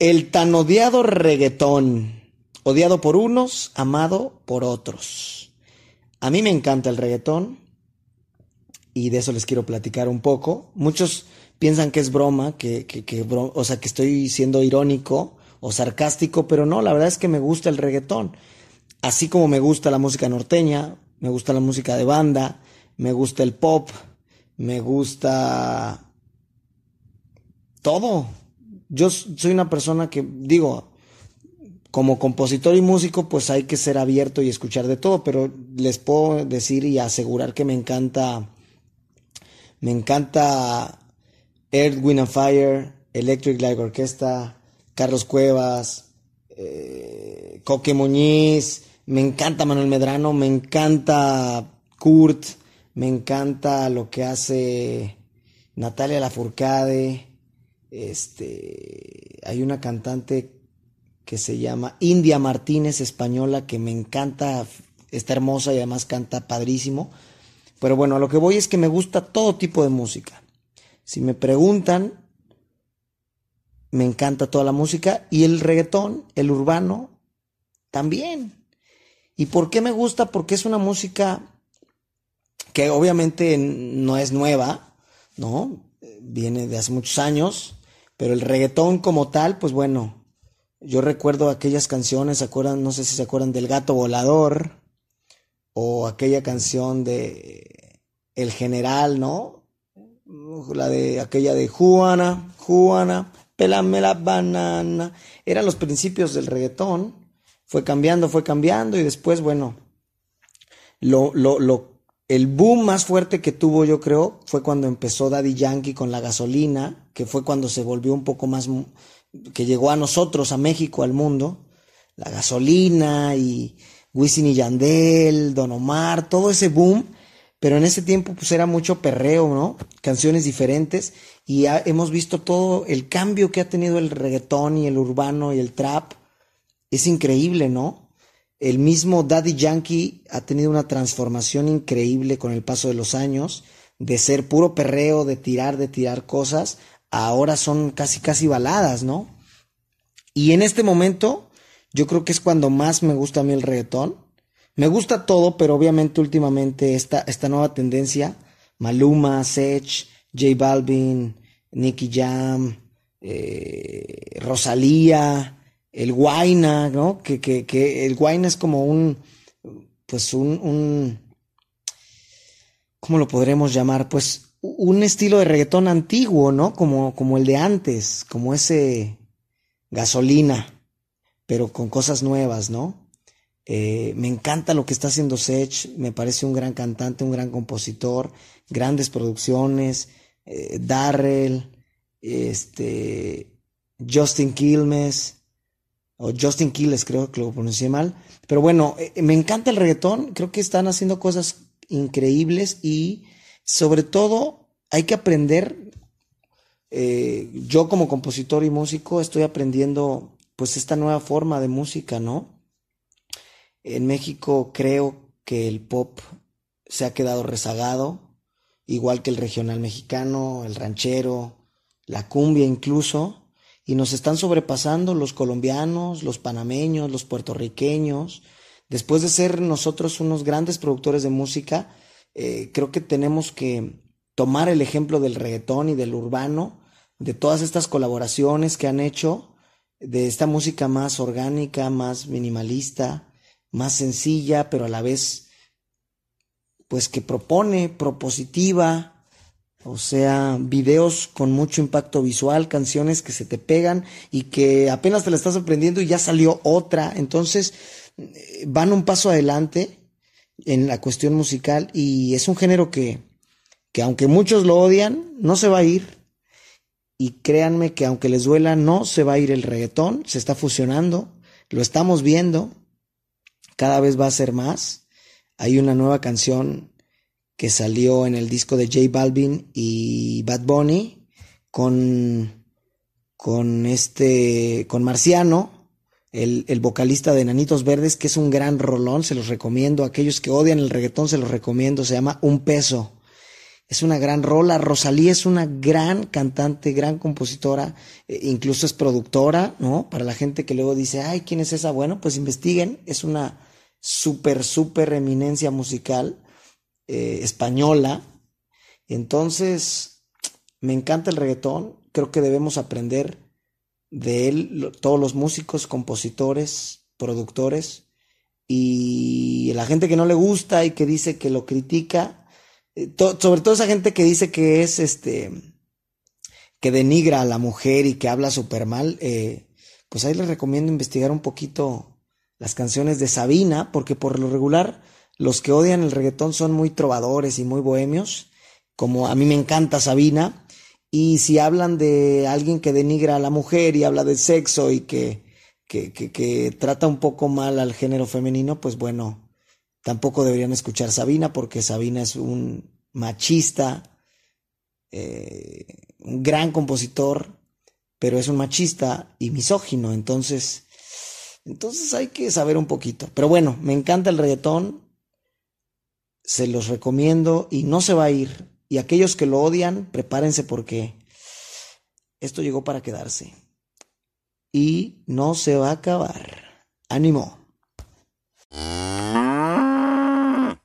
El tan odiado reggaetón. Odiado por unos, amado por otros. A mí me encanta el reggaetón y de eso les quiero platicar un poco. Muchos piensan que es broma, que, que, o sea, que estoy siendo irónico o sarcástico, pero no, la verdad es que me gusta el reggaetón. Así como me gusta la música norteña, me gusta la música de banda, me gusta el pop, me gusta todo yo soy una persona que, digo, como compositor y músico, pues hay que ser abierto y escuchar de todo, pero les puedo decir y asegurar que me encanta, me encanta Earth, Wind and Fire, Electric Light Orchestra, Carlos Cuevas, eh, Coque Muñiz, me encanta Manuel Medrano, me encanta Kurt, me encanta lo que hace Natalia Lafourcade, este, hay una cantante que se llama India Martínez, española, que me encanta, está hermosa y además canta padrísimo. Pero bueno, a lo que voy es que me gusta todo tipo de música. Si me preguntan, me encanta toda la música y el reggaetón, el urbano, también. ¿Y por qué me gusta? Porque es una música que obviamente no es nueva, ¿no? Viene de hace muchos años, pero el reggaetón como tal, pues bueno, yo recuerdo aquellas canciones, ¿se acuerdan? No sé si se acuerdan del gato volador o aquella canción de El General, ¿no? La de aquella de Juana, Juana, pelame la banana. Eran los principios del reggaetón. Fue cambiando, fue cambiando y después, bueno, lo, lo, lo, el boom más fuerte que tuvo, yo creo, fue cuando empezó Daddy Yankee con la gasolina, que fue cuando se volvió un poco más, que llegó a nosotros, a México, al mundo. La gasolina y Wisin y Yandel, Don Omar, todo ese boom. Pero en ese tiempo pues era mucho perreo, ¿no? Canciones diferentes y hemos visto todo el cambio que ha tenido el reggaetón y el urbano y el trap. Es increíble, ¿no? El mismo Daddy Yankee ha tenido una transformación increíble con el paso de los años, de ser puro perreo, de tirar, de tirar cosas, ahora son casi, casi baladas, ¿no? Y en este momento, yo creo que es cuando más me gusta a mí el reggaetón. Me gusta todo, pero obviamente últimamente esta, esta nueva tendencia, Maluma, Sech, J Balvin, Nicky Jam, eh, Rosalía, el Guaina, ¿no? Que, que, que el Guaina es como un, pues un, ¿cómo lo podremos llamar? Pues un estilo de reggaetón antiguo, ¿no? Como, como el de antes, como ese gasolina, pero con cosas nuevas, ¿no? Eh, me encanta lo que está haciendo Sech, me parece un gran cantante, un gran compositor, grandes producciones, eh, Darrell, este, Justin Quilmes, o Justin Quiles, creo que lo pronuncié mal. Pero bueno, eh, me encanta el reggaetón, creo que están haciendo cosas increíbles y sobre todo hay que aprender, eh, yo como compositor y músico estoy aprendiendo pues esta nueva forma de música, ¿no? En México creo que el pop se ha quedado rezagado, igual que el regional mexicano, el ranchero, la cumbia incluso y nos están sobrepasando los colombianos, los panameños, los puertorriqueños. Después de ser nosotros unos grandes productores de música, eh, creo que tenemos que tomar el ejemplo del reggaetón y del urbano, de todas estas colaboraciones que han hecho, de esta música más orgánica, más minimalista, más sencilla, pero a la vez, pues que propone, propositiva, o sea, videos con mucho impacto visual, canciones que se te pegan y que apenas te la estás aprendiendo y ya salió otra. Entonces, eh, van un paso adelante en la cuestión musical y es un género que, que aunque muchos lo odian, no se va a ir. Y créanme que aunque les duela, no se va a ir el reggaetón, se está fusionando, lo estamos viendo, cada vez va a ser más. Hay una nueva canción que salió en el disco de J Balvin y Bad Bunny con, con este, con Marciano, el, el, vocalista de Nanitos Verdes, que es un gran rolón, se los recomiendo. Aquellos que odian el reggaetón, se los recomiendo. Se llama Un Peso. es una gran rola. Rosalía es una gran cantante, gran compositora, eh, incluso es productora, ¿no? Para la gente que luego dice, ay, ¿quién es esa? Bueno, pues investiguen, es una súper, súper eminencia musical eh, española. Entonces, me encanta el reggaetón, creo que debemos aprender de él, todos los músicos, compositores, productores, y la gente que no le gusta y que dice que lo critica, eh, sobre todo esa gente que dice que es este, que denigra a la mujer y que habla súper mal, eh, pues ahí les recomiendo investigar un poquito las canciones de Sabina, porque por lo regular los que odian el reggaetón son muy trovadores y muy bohemios, como a mí me encanta Sabina, y si hablan de alguien que denigra a la mujer y habla de sexo y que, que, que trata un poco mal al género femenino, pues bueno, Tampoco deberían escuchar Sabina porque Sabina es un machista, eh, un gran compositor, pero es un machista y misógino. Entonces, entonces hay que saber un poquito. Pero bueno, me encanta el reggaetón, se los recomiendo y no se va a ir. Y aquellos que lo odian, prepárense porque esto llegó para quedarse. Y no se va a acabar. Ánimo.